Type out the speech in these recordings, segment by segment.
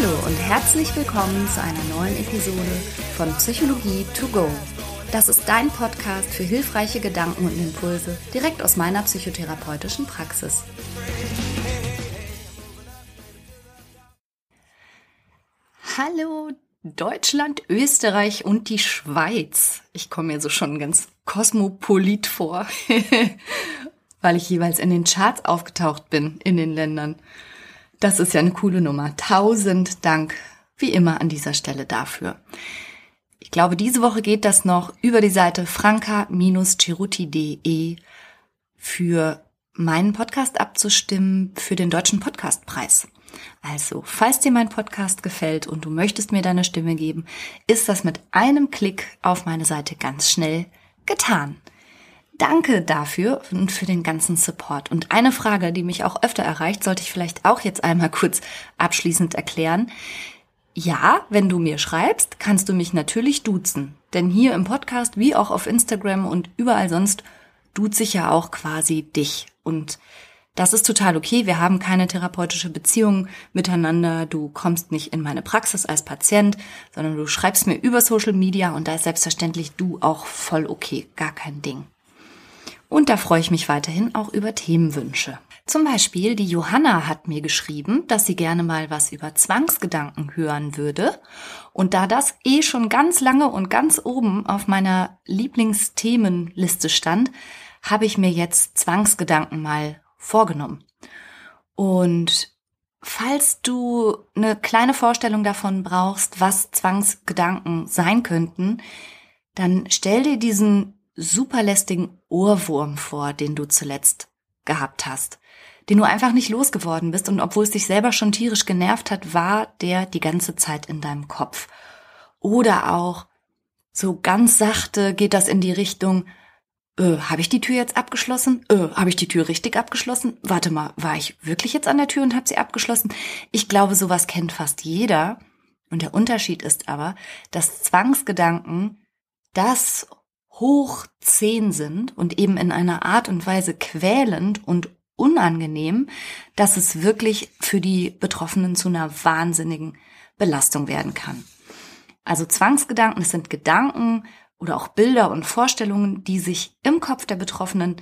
Hallo und herzlich willkommen zu einer neuen Episode von Psychologie to go. Das ist dein Podcast für hilfreiche Gedanken und Impulse direkt aus meiner psychotherapeutischen Praxis. Hallo Deutschland, Österreich und die Schweiz. Ich komme mir so schon ganz kosmopolit vor, weil ich jeweils in den Charts aufgetaucht bin in den Ländern. Das ist ja eine coole Nummer. Tausend Dank wie immer an dieser Stelle dafür. Ich glaube, diese Woche geht das noch über die Seite franca-ceruti.de für meinen Podcast abzustimmen für den Deutschen Podcastpreis. Also, falls dir mein Podcast gefällt und du möchtest mir deine Stimme geben, ist das mit einem Klick auf meine Seite ganz schnell getan. Danke dafür und für den ganzen Support. Und eine Frage, die mich auch öfter erreicht, sollte ich vielleicht auch jetzt einmal kurz abschließend erklären. Ja, wenn du mir schreibst, kannst du mich natürlich duzen. Denn hier im Podcast wie auch auf Instagram und überall sonst duze ich ja auch quasi dich. Und das ist total okay. Wir haben keine therapeutische Beziehung miteinander. Du kommst nicht in meine Praxis als Patient, sondern du schreibst mir über Social Media und da ist selbstverständlich du auch voll okay. Gar kein Ding. Und da freue ich mich weiterhin auch über Themenwünsche. Zum Beispiel die Johanna hat mir geschrieben, dass sie gerne mal was über Zwangsgedanken hören würde. Und da das eh schon ganz lange und ganz oben auf meiner Lieblingsthemenliste stand, habe ich mir jetzt Zwangsgedanken mal vorgenommen. Und falls du eine kleine Vorstellung davon brauchst, was Zwangsgedanken sein könnten, dann stell dir diesen superlästigen Ohrwurm vor, den du zuletzt gehabt hast, den du einfach nicht losgeworden bist und obwohl es dich selber schon tierisch genervt hat, war der die ganze Zeit in deinem Kopf. Oder auch so ganz sachte geht das in die Richtung, äh, habe ich die Tür jetzt abgeschlossen? Äh, habe ich die Tür richtig abgeschlossen? Warte mal, war ich wirklich jetzt an der Tür und habe sie abgeschlossen? Ich glaube, sowas kennt fast jeder. Und der Unterschied ist aber, dass Zwangsgedanken das hoch zehn sind und eben in einer Art und Weise quälend und unangenehm, dass es wirklich für die Betroffenen zu einer wahnsinnigen Belastung werden kann. Also Zwangsgedanken, es sind Gedanken oder auch Bilder und Vorstellungen, die sich im Kopf der Betroffenen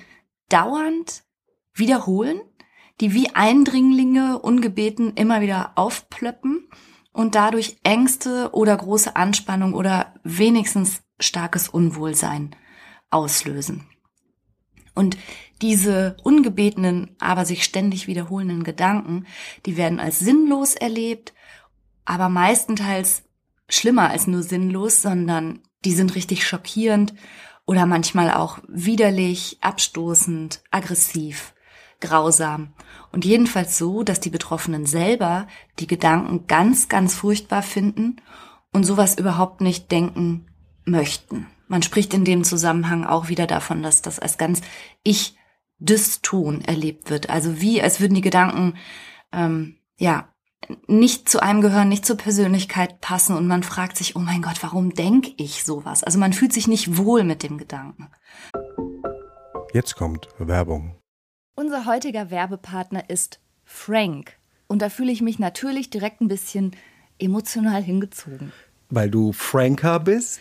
dauernd wiederholen, die wie Eindringlinge ungebeten immer wieder aufplöppen und dadurch Ängste oder große Anspannung oder wenigstens starkes Unwohlsein auslösen. Und diese ungebetenen, aber sich ständig wiederholenden Gedanken, die werden als sinnlos erlebt, aber meistenteils schlimmer als nur sinnlos, sondern die sind richtig schockierend oder manchmal auch widerlich, abstoßend, aggressiv, grausam und jedenfalls so, dass die Betroffenen selber die Gedanken ganz, ganz furchtbar finden und sowas überhaupt nicht denken möchten. Man spricht in dem Zusammenhang auch wieder davon, dass das als ganz ich dyston erlebt wird. Also wie, als würden die Gedanken ähm, ja nicht zu einem gehören, nicht zur Persönlichkeit passen und man fragt sich, oh mein Gott, warum denke ich sowas? Also man fühlt sich nicht wohl mit dem Gedanken. Jetzt kommt Werbung. Unser heutiger Werbepartner ist Frank. Und da fühle ich mich natürlich direkt ein bisschen emotional hingezogen. Weil du Franker bist?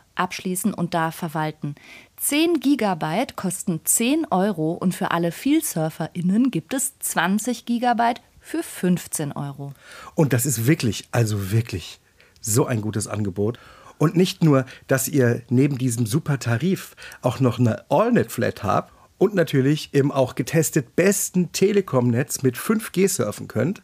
abschließen und da verwalten. 10 Gigabyte kosten 10 Euro und für alle VielsurferInnen gibt es 20 Gigabyte für 15 Euro. Und das ist wirklich, also wirklich so ein gutes Angebot. Und nicht nur, dass ihr neben diesem super Tarif auch noch eine AllNet-Flat habt und natürlich im auch getestet besten Telekom-Netz mit 5G surfen könnt.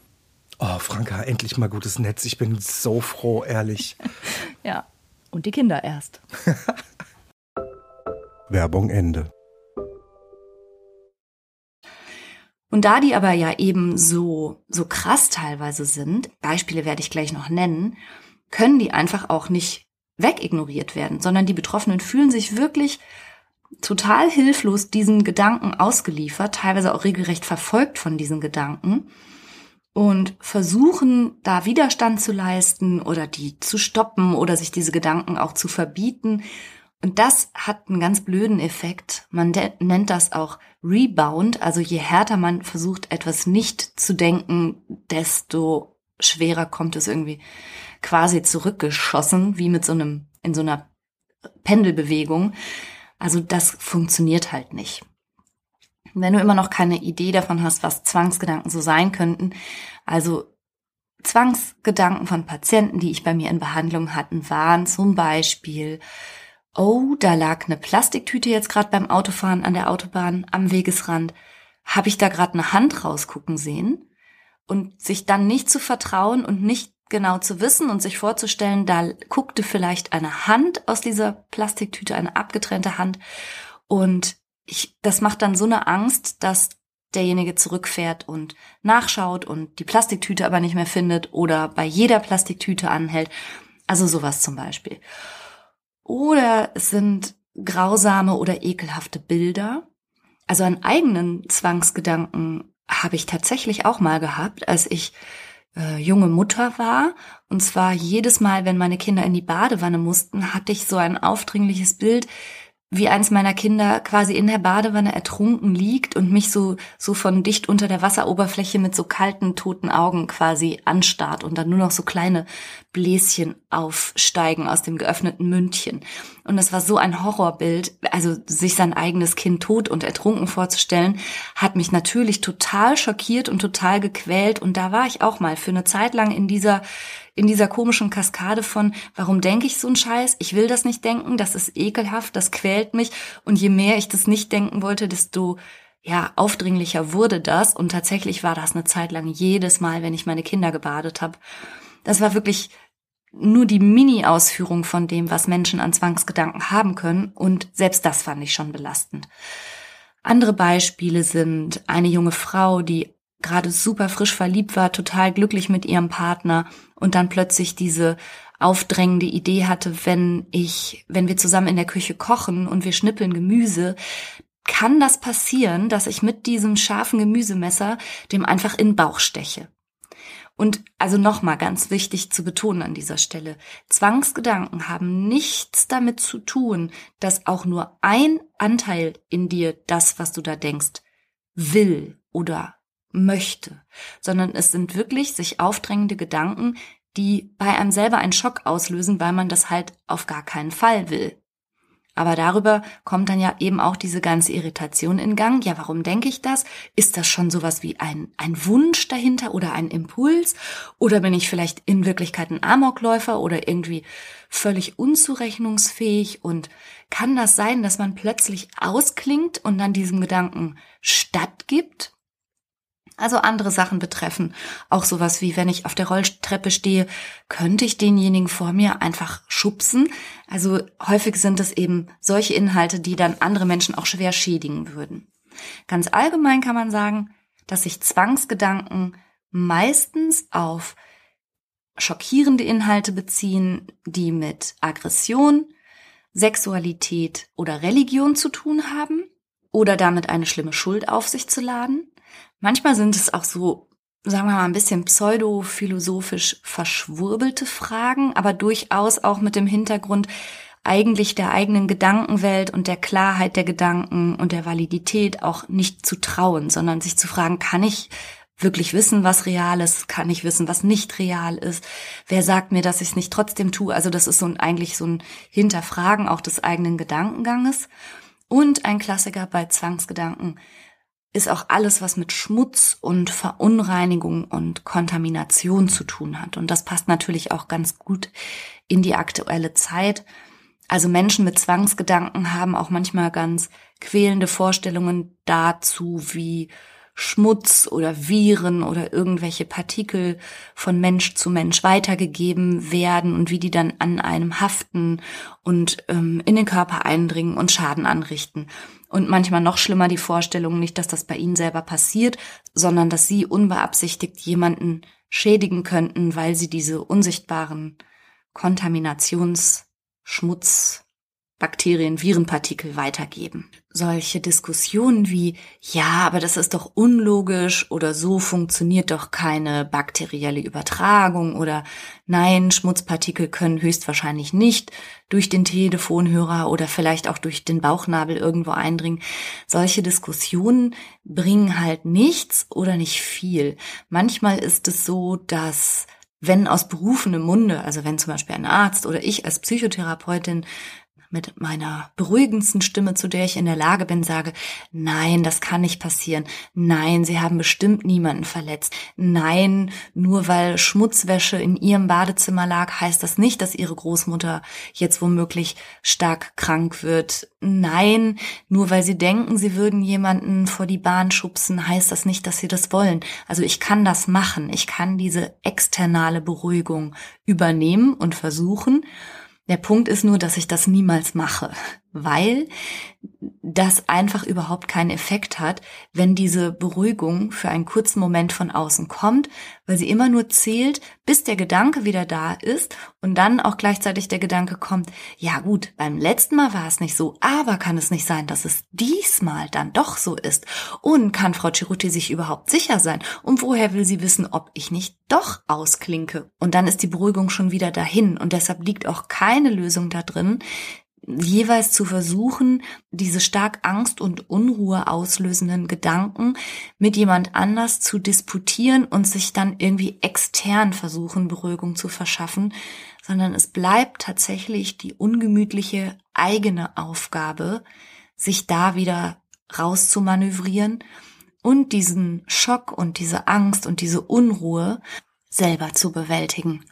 Oh, Franka, endlich mal gutes Netz. Ich bin so froh, ehrlich. ja, und die Kinder erst. Werbung Ende. Und da die aber ja eben so, so krass teilweise sind, Beispiele werde ich gleich noch nennen, können die einfach auch nicht wegignoriert werden, sondern die Betroffenen fühlen sich wirklich total hilflos diesen Gedanken ausgeliefert, teilweise auch regelrecht verfolgt von diesen Gedanken und versuchen, da Widerstand zu leisten oder die zu stoppen oder sich diese Gedanken auch zu verbieten. Und das hat einen ganz blöden Effekt. Man nennt das auch Rebound. Also je härter man versucht, etwas nicht zu denken, desto schwerer kommt es irgendwie quasi zurückgeschossen, wie mit so einem, in so einer Pendelbewegung. Also das funktioniert halt nicht. Wenn du immer noch keine Idee davon hast, was Zwangsgedanken so sein könnten, also Zwangsgedanken von Patienten, die ich bei mir in Behandlung hatten, waren zum Beispiel, oh, da lag eine Plastiktüte jetzt gerade beim Autofahren an der Autobahn am Wegesrand. Habe ich da gerade eine Hand rausgucken sehen? Und sich dann nicht zu vertrauen und nicht genau zu wissen und sich vorzustellen, da guckte vielleicht eine Hand aus dieser Plastiktüte, eine abgetrennte Hand. Und ich, das macht dann so eine Angst, dass derjenige zurückfährt und nachschaut und die Plastiktüte aber nicht mehr findet oder bei jeder Plastiktüte anhält. Also sowas zum Beispiel. Oder es sind grausame oder ekelhafte Bilder. Also einen eigenen Zwangsgedanken habe ich tatsächlich auch mal gehabt, als ich äh, junge Mutter war. Und zwar jedes Mal, wenn meine Kinder in die Badewanne mussten, hatte ich so ein aufdringliches Bild, wie eins meiner Kinder quasi in der Badewanne ertrunken liegt und mich so, so von dicht unter der Wasseroberfläche mit so kalten, toten Augen quasi anstarrt und dann nur noch so kleine Bläschen aufsteigen aus dem geöffneten Mündchen. Und das war so ein Horrorbild, also sich sein eigenes Kind tot und ertrunken vorzustellen, hat mich natürlich total schockiert und total gequält. Und da war ich auch mal für eine Zeit lang in dieser in dieser komischen Kaskade von, warum denke ich so einen Scheiß? Ich will das nicht denken, das ist ekelhaft, das quält mich. Und je mehr ich das nicht denken wollte, desto ja, aufdringlicher wurde das. Und tatsächlich war das eine Zeit lang jedes Mal, wenn ich meine Kinder gebadet habe. Das war wirklich nur die Mini-Ausführung von dem, was Menschen an Zwangsgedanken haben können. Und selbst das fand ich schon belastend. Andere Beispiele sind eine junge Frau, die gerade super frisch verliebt war, total glücklich mit ihrem Partner und dann plötzlich diese aufdrängende Idee hatte, wenn ich, wenn wir zusammen in der Küche kochen und wir schnippeln Gemüse, kann das passieren, dass ich mit diesem scharfen Gemüsemesser dem einfach in den Bauch steche. Und also nochmal ganz wichtig zu betonen an dieser Stelle, Zwangsgedanken haben nichts damit zu tun, dass auch nur ein Anteil in dir das, was du da denkst, will oder möchte, sondern es sind wirklich sich aufdrängende Gedanken, die bei einem selber einen Schock auslösen, weil man das halt auf gar keinen Fall will. Aber darüber kommt dann ja eben auch diese ganze Irritation in Gang. Ja, warum denke ich das? Ist das schon sowas wie ein, ein Wunsch dahinter oder ein Impuls? Oder bin ich vielleicht in Wirklichkeit ein Amokläufer oder irgendwie völlig unzurechnungsfähig? Und kann das sein, dass man plötzlich ausklingt und dann diesem Gedanken stattgibt? Also andere Sachen betreffen. Auch sowas wie, wenn ich auf der Rolltreppe stehe, könnte ich denjenigen vor mir einfach schubsen. Also häufig sind es eben solche Inhalte, die dann andere Menschen auch schwer schädigen würden. Ganz allgemein kann man sagen, dass sich Zwangsgedanken meistens auf schockierende Inhalte beziehen, die mit Aggression, Sexualität oder Religion zu tun haben oder damit eine schlimme Schuld auf sich zu laden. Manchmal sind es auch so, sagen wir mal, ein bisschen pseudophilosophisch verschwurbelte Fragen, aber durchaus auch mit dem Hintergrund eigentlich der eigenen Gedankenwelt und der Klarheit der Gedanken und der Validität auch nicht zu trauen, sondern sich zu fragen, kann ich wirklich wissen, was real ist? Kann ich wissen, was nicht real ist? Wer sagt mir, dass ich es nicht trotzdem tue? Also das ist so ein, eigentlich so ein Hinterfragen auch des eigenen Gedankenganges. Und ein Klassiker bei Zwangsgedanken ist auch alles, was mit Schmutz und Verunreinigung und Kontamination zu tun hat. Und das passt natürlich auch ganz gut in die aktuelle Zeit. Also Menschen mit Zwangsgedanken haben auch manchmal ganz quälende Vorstellungen dazu, wie Schmutz oder Viren oder irgendwelche Partikel von Mensch zu Mensch weitergegeben werden und wie die dann an einem haften und ähm, in den Körper eindringen und Schaden anrichten. Und manchmal noch schlimmer die Vorstellung nicht, dass das bei ihnen selber passiert, sondern dass sie unbeabsichtigt jemanden schädigen könnten, weil sie diese unsichtbaren Kontaminationsschmutz Bakterien, Virenpartikel weitergeben. Solche Diskussionen wie, ja, aber das ist doch unlogisch oder so funktioniert doch keine bakterielle Übertragung oder nein, Schmutzpartikel können höchstwahrscheinlich nicht durch den Telefonhörer oder vielleicht auch durch den Bauchnabel irgendwo eindringen. Solche Diskussionen bringen halt nichts oder nicht viel. Manchmal ist es so, dass wenn aus berufenem Munde, also wenn zum Beispiel ein Arzt oder ich als Psychotherapeutin mit meiner beruhigendsten Stimme, zu der ich in der Lage bin, sage, nein, das kann nicht passieren. Nein, Sie haben bestimmt niemanden verletzt. Nein, nur weil Schmutzwäsche in Ihrem Badezimmer lag, heißt das nicht, dass Ihre Großmutter jetzt womöglich stark krank wird. Nein, nur weil Sie denken, Sie würden jemanden vor die Bahn schubsen, heißt das nicht, dass Sie das wollen. Also ich kann das machen. Ich kann diese externe Beruhigung übernehmen und versuchen. Der Punkt ist nur, dass ich das niemals mache, weil das einfach überhaupt keinen Effekt hat, wenn diese Beruhigung für einen kurzen Moment von außen kommt, weil sie immer nur zählt, bis der Gedanke wieder da ist und dann auch gleichzeitig der Gedanke kommt, ja gut, beim letzten Mal war es nicht so, aber kann es nicht sein, dass es diesmal dann doch so ist? Und kann Frau Ciruti sich überhaupt sicher sein? Und woher will sie wissen, ob ich nicht doch ausklinke? Und dann ist die Beruhigung schon wieder dahin und deshalb liegt auch keine Lösung da drin, jeweils zu versuchen, diese stark Angst und Unruhe auslösenden Gedanken mit jemand anders zu disputieren und sich dann irgendwie extern versuchen, Beruhigung zu verschaffen, sondern es bleibt tatsächlich die ungemütliche eigene Aufgabe, sich da wieder rauszumanövrieren und diesen Schock und diese Angst und diese Unruhe selber zu bewältigen.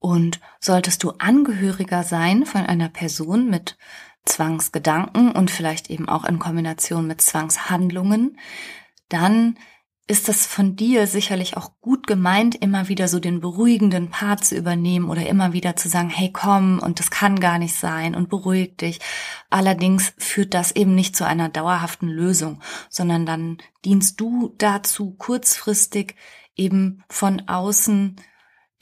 Und solltest du Angehöriger sein von einer Person mit Zwangsgedanken und vielleicht eben auch in Kombination mit Zwangshandlungen, dann ist das von dir sicherlich auch gut gemeint, immer wieder so den beruhigenden Part zu übernehmen oder immer wieder zu sagen, hey komm, und das kann gar nicht sein und beruhig dich. Allerdings führt das eben nicht zu einer dauerhaften Lösung, sondern dann dienst du dazu, kurzfristig eben von außen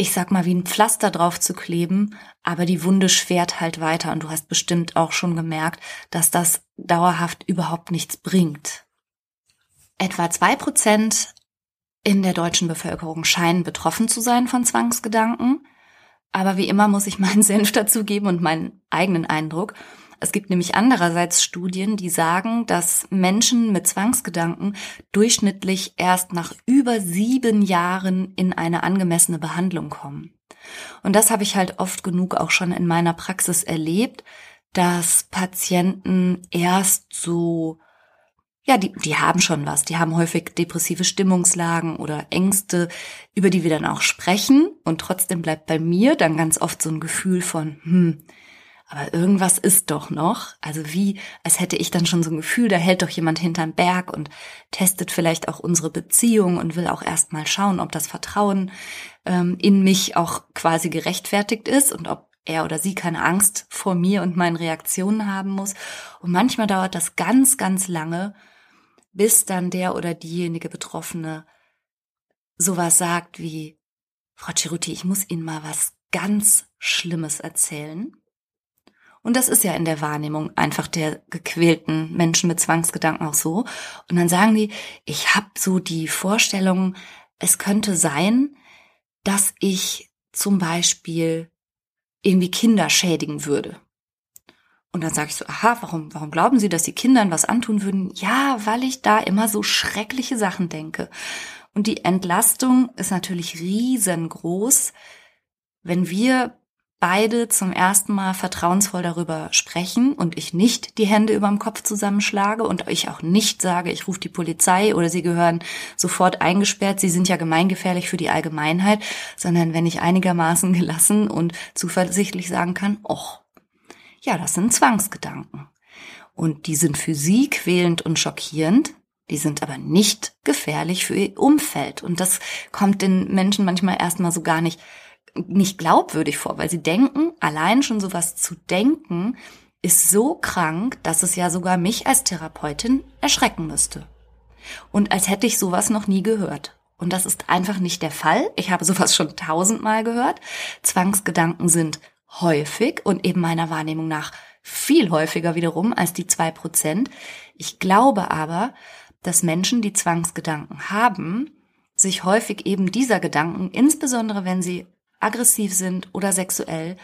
ich sag mal, wie ein Pflaster drauf zu kleben, aber die Wunde schwert halt weiter und du hast bestimmt auch schon gemerkt, dass das dauerhaft überhaupt nichts bringt. Etwa zwei Prozent in der deutschen Bevölkerung scheinen betroffen zu sein von Zwangsgedanken, aber wie immer muss ich meinen Senf dazugeben und meinen eigenen Eindruck. Es gibt nämlich andererseits Studien, die sagen, dass Menschen mit Zwangsgedanken durchschnittlich erst nach über sieben Jahren in eine angemessene Behandlung kommen. Und das habe ich halt oft genug auch schon in meiner Praxis erlebt, dass Patienten erst so ja, die, die haben schon was. Die haben häufig depressive Stimmungslagen oder Ängste, über die wir dann auch sprechen. Und trotzdem bleibt bei mir dann ganz oft so ein Gefühl von, hm, aber irgendwas ist doch noch. Also wie, als hätte ich dann schon so ein Gefühl, da hält doch jemand hinterm Berg und testet vielleicht auch unsere Beziehung und will auch erstmal schauen, ob das Vertrauen ähm, in mich auch quasi gerechtfertigt ist und ob er oder sie keine Angst vor mir und meinen Reaktionen haben muss. Und manchmal dauert das ganz, ganz lange, bis dann der oder diejenige Betroffene sowas sagt wie, Frau Ceruti, ich muss Ihnen mal was ganz Schlimmes erzählen. Und das ist ja in der Wahrnehmung einfach der gequälten Menschen mit Zwangsgedanken auch so. Und dann sagen die, ich habe so die Vorstellung, es könnte sein, dass ich zum Beispiel irgendwie Kinder schädigen würde. Und dann sage ich so, aha, warum, warum glauben Sie, dass Sie Kindern was antun würden? Ja, weil ich da immer so schreckliche Sachen denke. Und die Entlastung ist natürlich riesengroß, wenn wir beide zum ersten Mal vertrauensvoll darüber sprechen und ich nicht die Hände überm Kopf zusammenschlage und ich auch nicht sage, ich rufe die Polizei oder sie gehören sofort eingesperrt, sie sind ja gemeingefährlich für die Allgemeinheit, sondern wenn ich einigermaßen gelassen und zuversichtlich sagen kann, och, ja, das sind Zwangsgedanken. Und die sind für sie quälend und schockierend, die sind aber nicht gefährlich für ihr Umfeld. Und das kommt den Menschen manchmal erstmal so gar nicht nicht glaubwürdig vor, weil sie denken, allein schon sowas zu denken, ist so krank, dass es ja sogar mich als Therapeutin erschrecken müsste. Und als hätte ich sowas noch nie gehört. Und das ist einfach nicht der Fall. Ich habe sowas schon tausendmal gehört. Zwangsgedanken sind häufig und eben meiner Wahrnehmung nach viel häufiger wiederum als die zwei Prozent. Ich glaube aber, dass Menschen, die Zwangsgedanken haben, sich häufig eben dieser Gedanken, insbesondere wenn sie aggressiv sind oder sexuell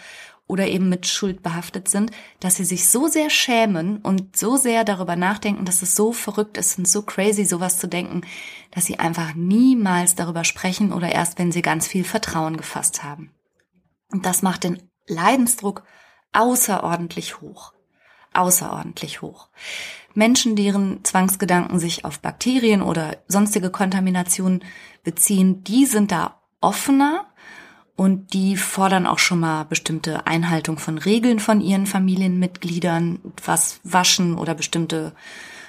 oder eben mit Schuld behaftet sind, dass sie sich so sehr schämen und so sehr darüber nachdenken, dass es so verrückt ist und so crazy, sowas zu denken, dass sie einfach niemals darüber sprechen oder erst, wenn sie ganz viel Vertrauen gefasst haben. Und das macht den Leidensdruck außerordentlich hoch. Außerordentlich hoch. Menschen, deren Zwangsgedanken sich auf Bakterien oder sonstige Kontaminationen beziehen, die sind da offener und die fordern auch schon mal bestimmte Einhaltung von Regeln von ihren Familienmitgliedern, was Waschen oder bestimmte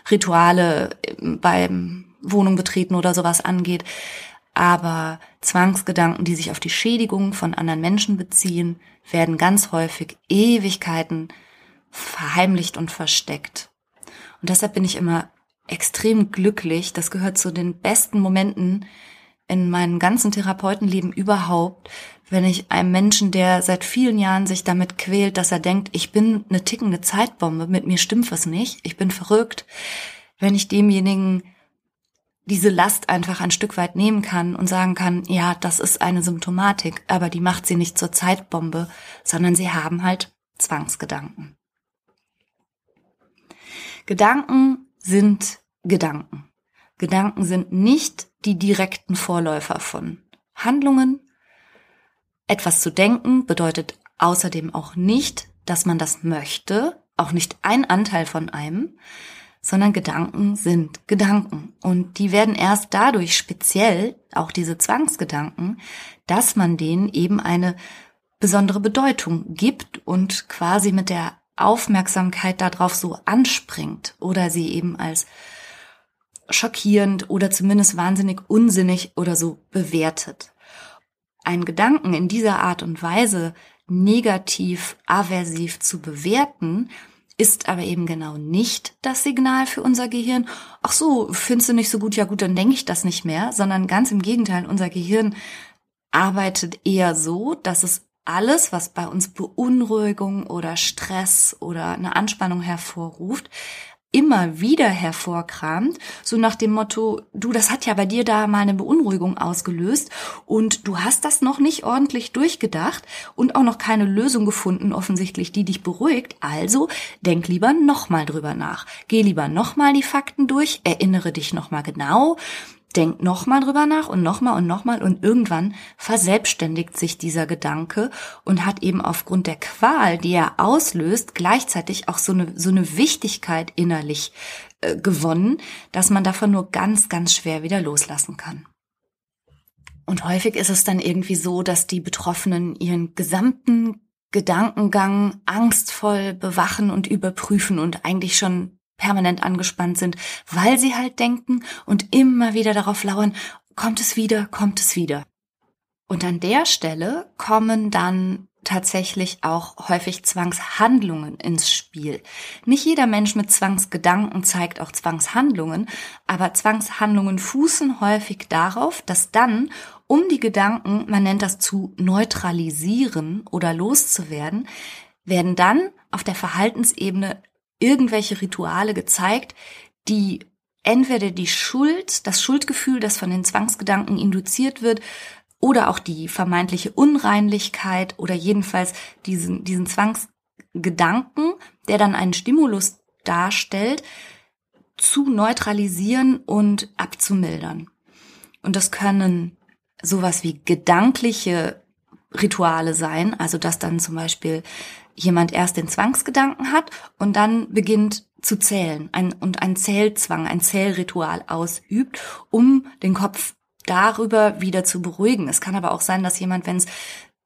Rituale beim Wohnung betreten oder sowas angeht. Aber Zwangsgedanken, die sich auf die Schädigung von anderen Menschen beziehen, werden ganz häufig Ewigkeiten verheimlicht und versteckt. Und deshalb bin ich immer extrem glücklich. Das gehört zu den besten Momenten in meinem ganzen Therapeutenleben überhaupt, wenn ich einem Menschen, der seit vielen Jahren sich damit quält, dass er denkt, ich bin eine tickende Zeitbombe, mit mir stimmt was nicht, ich bin verrückt, wenn ich demjenigen diese Last einfach ein Stück weit nehmen kann und sagen kann, ja, das ist eine Symptomatik, aber die macht sie nicht zur Zeitbombe, sondern sie haben halt Zwangsgedanken. Gedanken sind Gedanken. Gedanken sind nicht die direkten Vorläufer von Handlungen, etwas zu denken bedeutet außerdem auch nicht, dass man das möchte, auch nicht ein Anteil von einem, sondern Gedanken sind Gedanken. Und die werden erst dadurch speziell, auch diese Zwangsgedanken, dass man denen eben eine besondere Bedeutung gibt und quasi mit der Aufmerksamkeit darauf so anspringt oder sie eben als schockierend oder zumindest wahnsinnig unsinnig oder so bewertet einen Gedanken in dieser Art und Weise negativ, aversiv zu bewerten, ist aber eben genau nicht das Signal für unser Gehirn. Ach so, findest du nicht so gut, ja gut, dann denke ich das nicht mehr, sondern ganz im Gegenteil, unser Gehirn arbeitet eher so, dass es alles, was bei uns Beunruhigung oder Stress oder eine Anspannung hervorruft, immer wieder hervorkramt, so nach dem Motto, du, das hat ja bei dir da mal eine Beunruhigung ausgelöst und du hast das noch nicht ordentlich durchgedacht und auch noch keine Lösung gefunden, offensichtlich, die dich beruhigt. Also denk lieber nochmal drüber nach. Geh lieber nochmal die Fakten durch, erinnere dich nochmal genau denkt nochmal drüber nach und nochmal und nochmal und irgendwann verselbstständigt sich dieser Gedanke und hat eben aufgrund der Qual, die er auslöst, gleichzeitig auch so eine, so eine Wichtigkeit innerlich äh, gewonnen, dass man davon nur ganz, ganz schwer wieder loslassen kann. Und häufig ist es dann irgendwie so, dass die Betroffenen ihren gesamten Gedankengang angstvoll bewachen und überprüfen und eigentlich schon permanent angespannt sind, weil sie halt denken und immer wieder darauf lauern, kommt es wieder, kommt es wieder. Und an der Stelle kommen dann tatsächlich auch häufig Zwangshandlungen ins Spiel. Nicht jeder Mensch mit Zwangsgedanken zeigt auch Zwangshandlungen, aber Zwangshandlungen fußen häufig darauf, dass dann, um die Gedanken, man nennt das zu neutralisieren oder loszuwerden, werden dann auf der Verhaltensebene irgendwelche Rituale gezeigt, die entweder die Schuld, das Schuldgefühl, das von den Zwangsgedanken induziert wird, oder auch die vermeintliche Unreinlichkeit oder jedenfalls diesen, diesen Zwangsgedanken, der dann einen Stimulus darstellt, zu neutralisieren und abzumildern. Und das können sowas wie gedankliche Rituale sein, also dass dann zum Beispiel jemand erst den Zwangsgedanken hat und dann beginnt zu zählen ein, und ein Zählzwang, ein Zählritual ausübt, um den Kopf darüber wieder zu beruhigen. Es kann aber auch sein, dass jemand, wenn es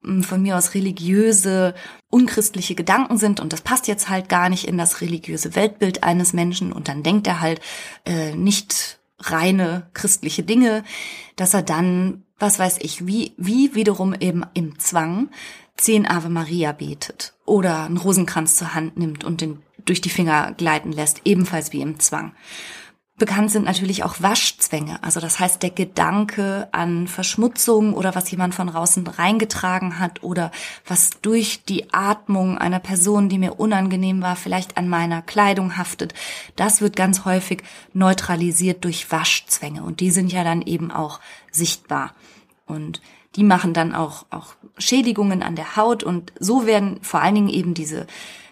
hm, von mir aus religiöse, unchristliche Gedanken sind und das passt jetzt halt gar nicht in das religiöse Weltbild eines Menschen und dann denkt er halt äh, nicht reine christliche Dinge, dass er dann, was weiß ich, wie, wie wiederum eben im Zwang zehn Ave Maria betet oder einen Rosenkranz zur Hand nimmt und den durch die Finger gleiten lässt, ebenfalls wie im Zwang. Bekannt sind natürlich auch Waschzwänge, also das heißt der Gedanke an Verschmutzung oder was jemand von draußen reingetragen hat oder was durch die Atmung einer Person, die mir unangenehm war, vielleicht an meiner Kleidung haftet. Das wird ganz häufig neutralisiert durch Waschzwänge und die sind ja dann eben auch sichtbar. Und die machen dann auch, auch Schädigungen an der Haut und so werden vor allen Dingen eben diese,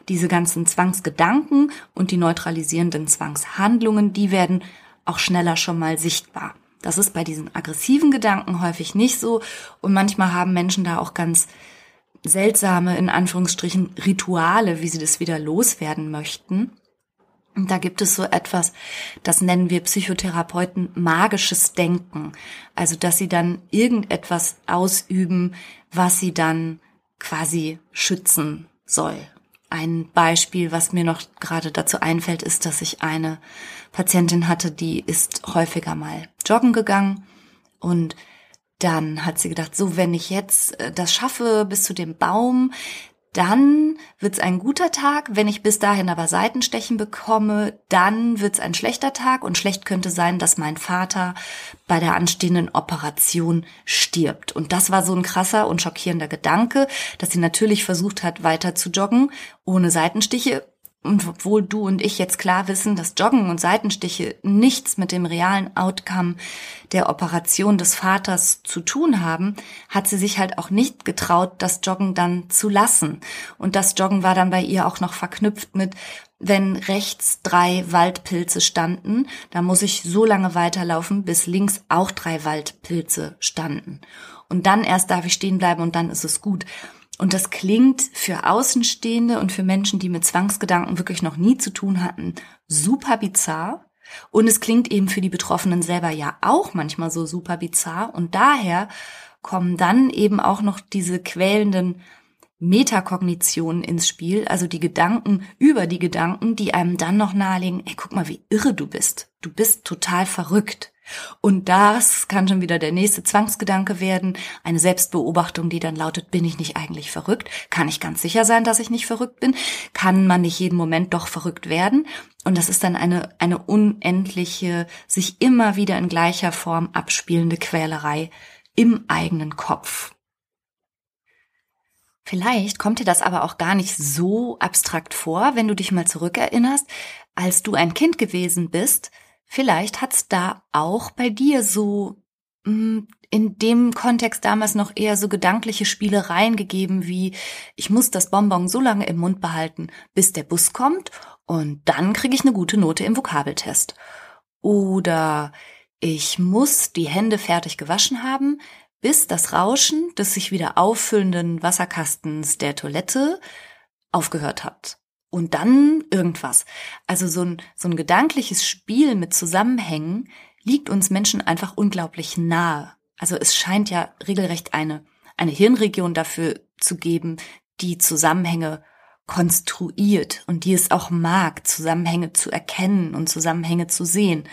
diese ganzen Zwangsgedanken und die neutralisierenden Zwangshandlungen, die werden auch schneller schon mal sichtbar. Das ist bei diesen aggressiven Gedanken häufig nicht so und manchmal haben Menschen da auch ganz seltsame, in Anführungsstrichen, Rituale, wie sie das wieder loswerden möchten. Und da gibt es so etwas, das nennen wir Psychotherapeuten magisches Denken. Also, dass sie dann irgendetwas ausüben, was sie dann quasi schützen soll. Ein Beispiel, was mir noch gerade dazu einfällt, ist, dass ich eine Patientin hatte, die ist häufiger mal joggen gegangen und dann hat sie gedacht, so wenn ich jetzt äh, das schaffe bis zu dem Baum, dann wird's ein guter Tag. Wenn ich bis dahin aber Seitenstechen bekomme, dann wird's ein schlechter Tag. Und schlecht könnte sein, dass mein Vater bei der anstehenden Operation stirbt. Und das war so ein krasser und schockierender Gedanke, dass sie natürlich versucht hat, weiter zu joggen, ohne Seitenstiche und obwohl du und ich jetzt klar wissen, dass Joggen und Seitenstiche nichts mit dem realen Outcome der Operation des Vaters zu tun haben, hat sie sich halt auch nicht getraut, das Joggen dann zu lassen. Und das Joggen war dann bei ihr auch noch verknüpft mit, wenn rechts drei Waldpilze standen, dann muss ich so lange weiterlaufen, bis links auch drei Waldpilze standen. Und dann erst darf ich stehen bleiben und dann ist es gut. Und das klingt für Außenstehende und für Menschen, die mit Zwangsgedanken wirklich noch nie zu tun hatten, super bizarr. Und es klingt eben für die Betroffenen selber ja auch manchmal so super bizarr. Und daher kommen dann eben auch noch diese quälenden Metakognitionen ins Spiel, also die Gedanken über die Gedanken, die einem dann noch nahelegen, ey, guck mal, wie irre du bist. Du bist total verrückt. Und das kann schon wieder der nächste Zwangsgedanke werden, eine Selbstbeobachtung, die dann lautet, bin ich nicht eigentlich verrückt? Kann ich ganz sicher sein, dass ich nicht verrückt bin? Kann man nicht jeden Moment doch verrückt werden? Und das ist dann eine, eine unendliche, sich immer wieder in gleicher Form abspielende Quälerei im eigenen Kopf. Vielleicht kommt dir das aber auch gar nicht so abstrakt vor, wenn du dich mal zurückerinnerst, als du ein Kind gewesen bist, Vielleicht hat's da auch bei dir so mh, hm, in dem Kontext damals noch eher so gedankliche Spielereien gegeben wie ich muss das Bonbon so lange im Mund behalten, bis der Bus kommt und dann kriege ich eine gute Note im Vokabeltest. Oder ich muss die Hände fertig gewaschen haben, bis das Rauschen des sich wieder auffüllenden Wasserkastens der Toilette aufgehört hat und dann irgendwas. Also so ein, so ein gedankliches Spiel mit Zusammenhängen liegt uns Menschen einfach unglaublich nahe. Also es scheint ja regelrecht eine, eine Hirnregion dafür zu geben, die Zusammenhänge konstruiert und die es auch mag, Zusammenhänge zu erkennen und Zusammenhänge zu sehen.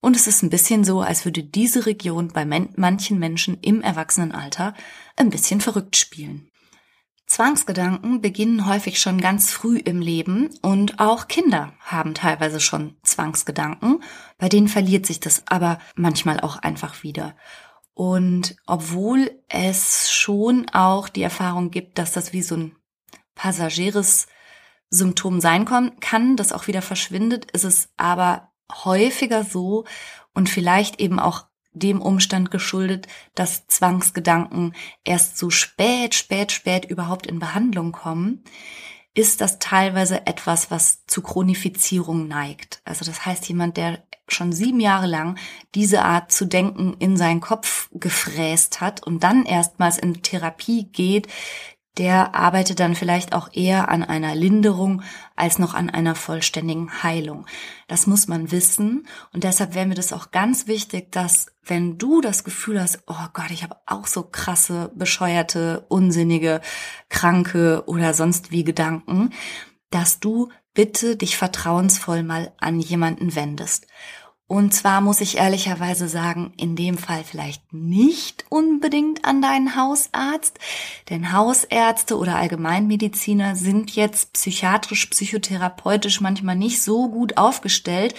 Und es ist ein bisschen so, als würde diese Region bei manchen Menschen im Erwachsenenalter ein bisschen verrückt spielen. Zwangsgedanken beginnen häufig schon ganz früh im Leben und auch Kinder haben teilweise schon Zwangsgedanken. Bei denen verliert sich das aber manchmal auch einfach wieder. Und obwohl es schon auch die Erfahrung gibt, dass das wie so ein passagieres Symptom sein kann, das auch wieder verschwindet, ist es aber häufiger so und vielleicht eben auch dem Umstand geschuldet, dass Zwangsgedanken erst so spät, spät, spät überhaupt in Behandlung kommen, ist das teilweise etwas, was zu Chronifizierung neigt. Also das heißt, jemand, der schon sieben Jahre lang diese Art zu denken in seinen Kopf gefräst hat und dann erstmals in Therapie geht, der arbeitet dann vielleicht auch eher an einer Linderung als noch an einer vollständigen Heilung. Das muss man wissen und deshalb wäre mir das auch ganz wichtig, dass wenn du das Gefühl hast, oh Gott, ich habe auch so krasse, bescheuerte, unsinnige, kranke oder sonst wie Gedanken, dass du bitte dich vertrauensvoll mal an jemanden wendest. Und zwar muss ich ehrlicherweise sagen, in dem Fall vielleicht nicht unbedingt an deinen Hausarzt, denn Hausärzte oder Allgemeinmediziner sind jetzt psychiatrisch, psychotherapeutisch manchmal nicht so gut aufgestellt,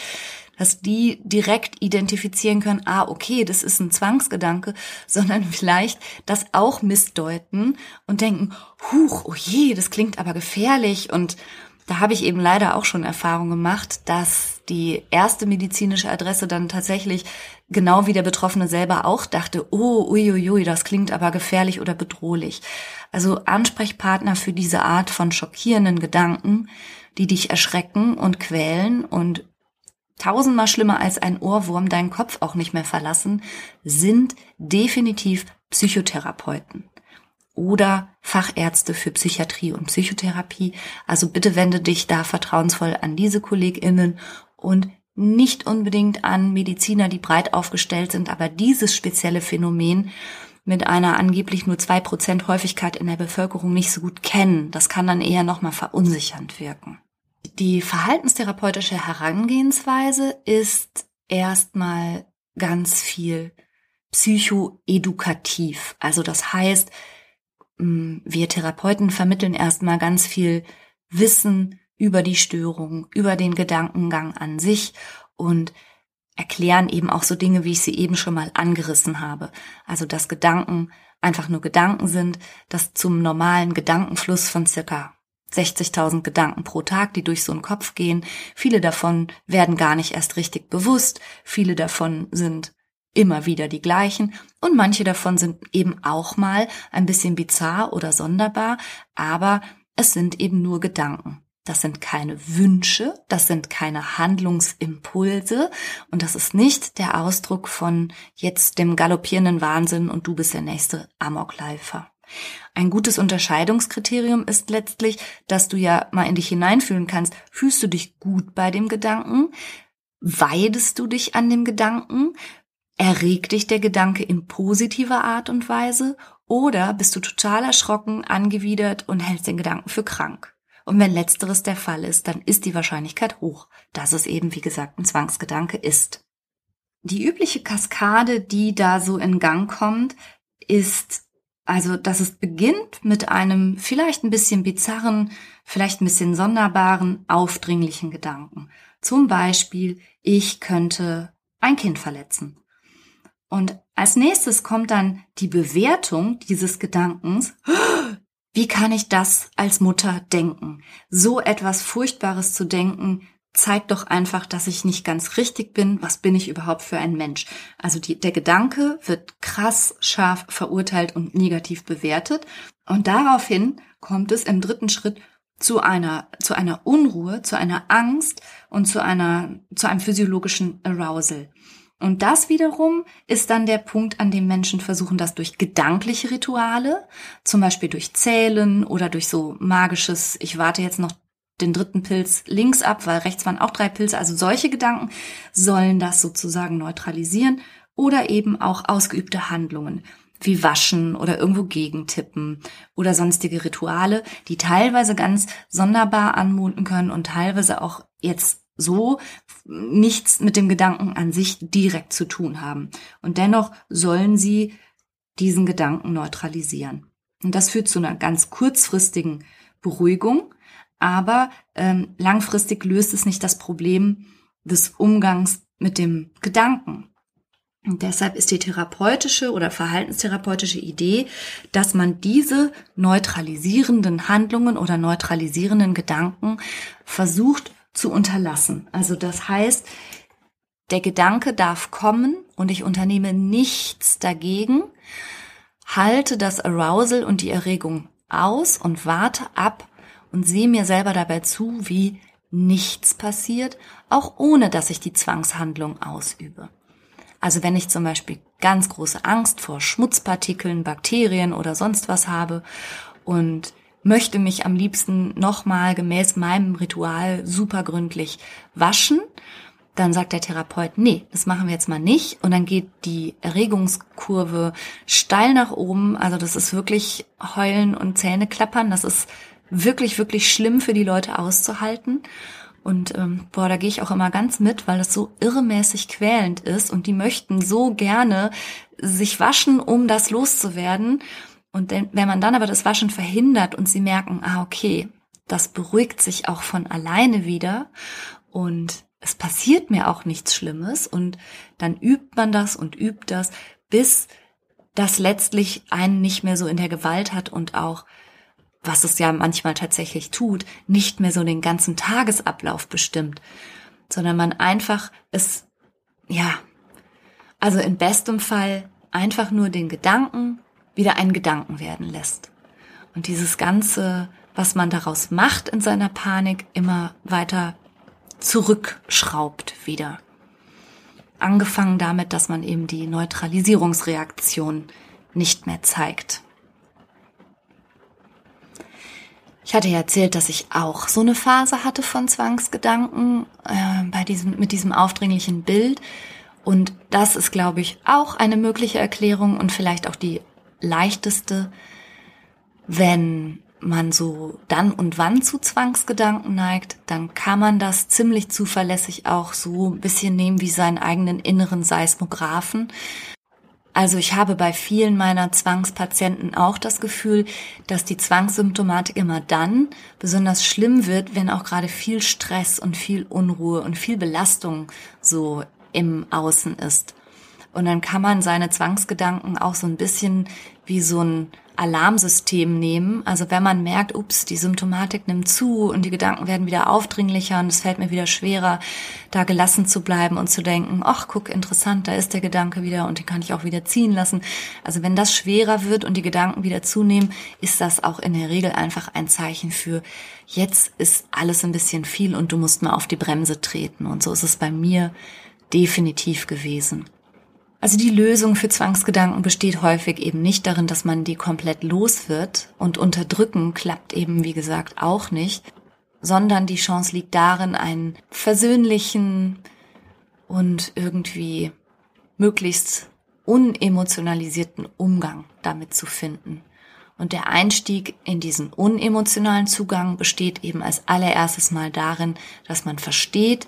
dass die direkt identifizieren können, ah, okay, das ist ein Zwangsgedanke, sondern vielleicht das auch missdeuten und denken, huch, oh je, das klingt aber gefährlich und da habe ich eben leider auch schon Erfahrung gemacht, dass die erste medizinische Adresse dann tatsächlich genau wie der Betroffene selber auch dachte, oh, uiuiui, das klingt aber gefährlich oder bedrohlich. Also Ansprechpartner für diese Art von schockierenden Gedanken, die dich erschrecken und quälen und tausendmal schlimmer als ein Ohrwurm deinen Kopf auch nicht mehr verlassen, sind definitiv Psychotherapeuten oder Fachärzte für Psychiatrie und Psychotherapie. Also bitte wende dich da vertrauensvoll an diese KollegInnen und nicht unbedingt an Mediziner, die breit aufgestellt sind, aber dieses spezielle Phänomen mit einer angeblich nur zwei Prozent Häufigkeit in der Bevölkerung nicht so gut kennen. Das kann dann eher nochmal verunsichernd wirken. Die verhaltenstherapeutische Herangehensweise ist erstmal ganz viel psychoedukativ. Also das heißt, wir Therapeuten vermitteln erstmal ganz viel Wissen über die Störung, über den Gedankengang an sich und erklären eben auch so Dinge, wie ich sie eben schon mal angerissen habe. Also, dass Gedanken einfach nur Gedanken sind, dass zum normalen Gedankenfluss von circa 60.000 Gedanken pro Tag, die durch so einen Kopf gehen. Viele davon werden gar nicht erst richtig bewusst. Viele davon sind immer wieder die gleichen und manche davon sind eben auch mal ein bisschen bizarr oder sonderbar, aber es sind eben nur Gedanken. Das sind keine Wünsche, das sind keine Handlungsimpulse und das ist nicht der Ausdruck von jetzt dem galoppierenden Wahnsinn und du bist der nächste Amokläufer. Ein gutes Unterscheidungskriterium ist letztlich, dass du ja mal in dich hineinfühlen kannst, fühlst du dich gut bei dem Gedanken? Weidest du dich an dem Gedanken? Erregt dich der Gedanke in positiver Art und Weise oder bist du total erschrocken, angewidert und hältst den Gedanken für krank? Und wenn letzteres der Fall ist, dann ist die Wahrscheinlichkeit hoch, dass es eben, wie gesagt, ein Zwangsgedanke ist. Die übliche Kaskade, die da so in Gang kommt, ist also, dass es beginnt mit einem vielleicht ein bisschen bizarren, vielleicht ein bisschen sonderbaren, aufdringlichen Gedanken. Zum Beispiel, ich könnte ein Kind verletzen und als nächstes kommt dann die Bewertung dieses Gedankens. Wie kann ich das als Mutter denken? So etwas Furchtbares zu denken, zeigt doch einfach, dass ich nicht ganz richtig bin. Was bin ich überhaupt für ein Mensch? Also die, der Gedanke wird krass scharf verurteilt und negativ bewertet. Und daraufhin kommt es im dritten Schritt zu einer, zu einer Unruhe, zu einer Angst und zu einer, zu einem physiologischen Arousal. Und das wiederum ist dann der Punkt, an dem Menschen versuchen, das durch gedankliche Rituale, zum Beispiel durch Zählen oder durch so magisches, ich warte jetzt noch den dritten Pilz links ab, weil rechts waren auch drei Pilze, also solche Gedanken sollen das sozusagen neutralisieren oder eben auch ausgeübte Handlungen wie Waschen oder irgendwo gegentippen oder sonstige Rituale, die teilweise ganz sonderbar anmuten können und teilweise auch jetzt so nichts mit dem Gedanken an sich direkt zu tun haben. Und dennoch sollen sie diesen Gedanken neutralisieren. Und das führt zu einer ganz kurzfristigen Beruhigung, aber ähm, langfristig löst es nicht das Problem des Umgangs mit dem Gedanken. Und deshalb ist die therapeutische oder verhaltenstherapeutische Idee, dass man diese neutralisierenden Handlungen oder neutralisierenden Gedanken versucht zu unterlassen. Also das heißt, der Gedanke darf kommen und ich unternehme nichts dagegen, halte das Arousal und die Erregung aus und warte ab und sehe mir selber dabei zu, wie nichts passiert, auch ohne dass ich die Zwangshandlung ausübe. Also wenn ich zum Beispiel ganz große Angst vor Schmutzpartikeln, Bakterien oder sonst was habe und möchte mich am liebsten nochmal gemäß meinem Ritual supergründlich waschen, dann sagt der Therapeut, nee, das machen wir jetzt mal nicht. Und dann geht die Erregungskurve steil nach oben. Also das ist wirklich heulen und Zähne klappern. Das ist wirklich, wirklich schlimm für die Leute auszuhalten. Und ähm, boah, da gehe ich auch immer ganz mit, weil das so irremäßig quälend ist und die möchten so gerne sich waschen, um das loszuwerden. Und wenn man dann aber das Waschen verhindert und sie merken, ah, okay, das beruhigt sich auch von alleine wieder und es passiert mir auch nichts Schlimmes und dann übt man das und übt das, bis das letztlich einen nicht mehr so in der Gewalt hat und auch, was es ja manchmal tatsächlich tut, nicht mehr so den ganzen Tagesablauf bestimmt, sondern man einfach es, ja, also in bestem Fall einfach nur den Gedanken wieder einen Gedanken werden lässt. Und dieses Ganze, was man daraus macht in seiner Panik, immer weiter zurückschraubt wieder. Angefangen damit, dass man eben die Neutralisierungsreaktion nicht mehr zeigt. Ich hatte ja erzählt, dass ich auch so eine Phase hatte von Zwangsgedanken äh, bei diesem, mit diesem aufdringlichen Bild. Und das ist, glaube ich, auch eine mögliche Erklärung und vielleicht auch die leichteste, wenn man so dann und wann zu Zwangsgedanken neigt, dann kann man das ziemlich zuverlässig auch so ein bisschen nehmen wie seinen eigenen inneren Seismographen. Also ich habe bei vielen meiner Zwangspatienten auch das Gefühl, dass die Zwangssymptomatik immer dann besonders schlimm wird, wenn auch gerade viel Stress und viel Unruhe und viel Belastung so im Außen ist. Und dann kann man seine Zwangsgedanken auch so ein bisschen wie so ein Alarmsystem nehmen. Also wenn man merkt, ups, die Symptomatik nimmt zu und die Gedanken werden wieder aufdringlicher und es fällt mir wieder schwerer, da gelassen zu bleiben und zu denken, ach, guck, interessant, da ist der Gedanke wieder und den kann ich auch wieder ziehen lassen. Also wenn das schwerer wird und die Gedanken wieder zunehmen, ist das auch in der Regel einfach ein Zeichen für, jetzt ist alles ein bisschen viel und du musst mal auf die Bremse treten. Und so ist es bei mir definitiv gewesen. Also die Lösung für Zwangsgedanken besteht häufig eben nicht darin, dass man die komplett los wird und unterdrücken klappt eben, wie gesagt, auch nicht, sondern die Chance liegt darin, einen versöhnlichen und irgendwie möglichst unemotionalisierten Umgang damit zu finden. Und der Einstieg in diesen unemotionalen Zugang besteht eben als allererstes mal darin, dass man versteht,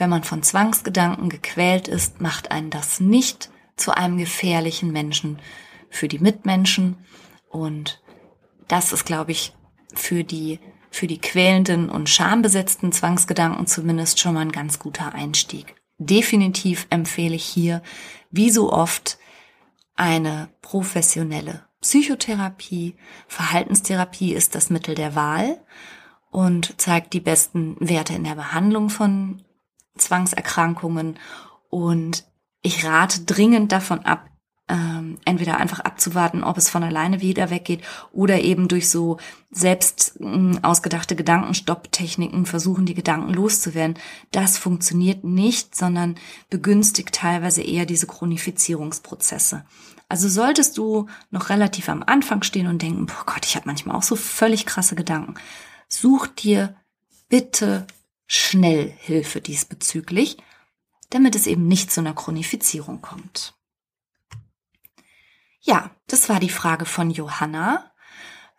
wenn man von Zwangsgedanken gequält ist, macht einen das nicht zu einem gefährlichen Menschen für die Mitmenschen. Und das ist, glaube ich, für die, für die quälenden und schambesetzten Zwangsgedanken zumindest schon mal ein ganz guter Einstieg. Definitiv empfehle ich hier, wie so oft, eine professionelle Psychotherapie. Verhaltenstherapie ist das Mittel der Wahl und zeigt die besten Werte in der Behandlung von Zwangserkrankungen und ich rate dringend davon ab, ähm, entweder einfach abzuwarten, ob es von alleine wieder weggeht oder eben durch so selbst äh, ausgedachte Gedankenstopptechniken versuchen, die Gedanken loszuwerden. Das funktioniert nicht, sondern begünstigt teilweise eher diese Chronifizierungsprozesse. Also solltest du noch relativ am Anfang stehen und denken, boah Gott, ich habe manchmal auch so völlig krasse Gedanken, such dir bitte schnell Hilfe diesbezüglich, damit es eben nicht zu einer Chronifizierung kommt. Ja, das war die Frage von Johanna.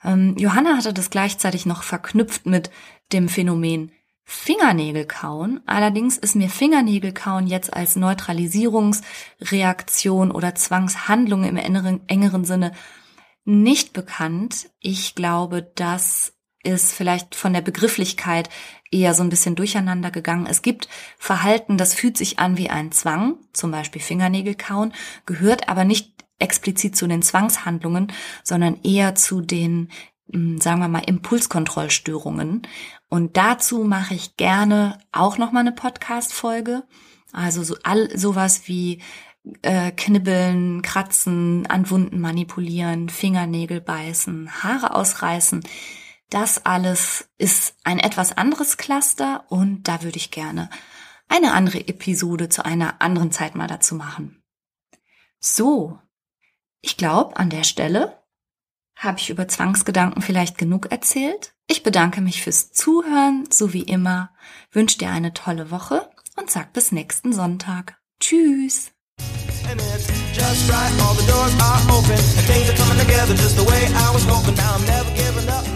Ähm, Johanna hatte das gleichzeitig noch verknüpft mit dem Phänomen Fingernägelkauen. Allerdings ist mir Fingernägelkauen jetzt als Neutralisierungsreaktion oder Zwangshandlung im engeren, engeren Sinne nicht bekannt. Ich glaube, das ist vielleicht von der Begrifflichkeit eher so ein bisschen durcheinander gegangen. Es gibt Verhalten, das fühlt sich an wie ein Zwang, zum Beispiel Fingernägel kauen, gehört aber nicht explizit zu den Zwangshandlungen, sondern eher zu den, hm, sagen wir mal, Impulskontrollstörungen. Und dazu mache ich gerne auch noch mal eine Podcast-Folge. Also so all sowas wie äh, knibbeln, kratzen, an Wunden manipulieren, Fingernägel beißen, Haare ausreißen. Das alles ist ein etwas anderes Cluster und da würde ich gerne eine andere Episode zu einer anderen Zeit mal dazu machen. So, ich glaube, an der Stelle habe ich über Zwangsgedanken vielleicht genug erzählt. Ich bedanke mich fürs Zuhören, so wie immer, wünsche dir eine tolle Woche und sag bis nächsten Sonntag. Tschüss! and it's just right. All the doors are open and things are coming together just the way I was hoping. Now I'm never giving up.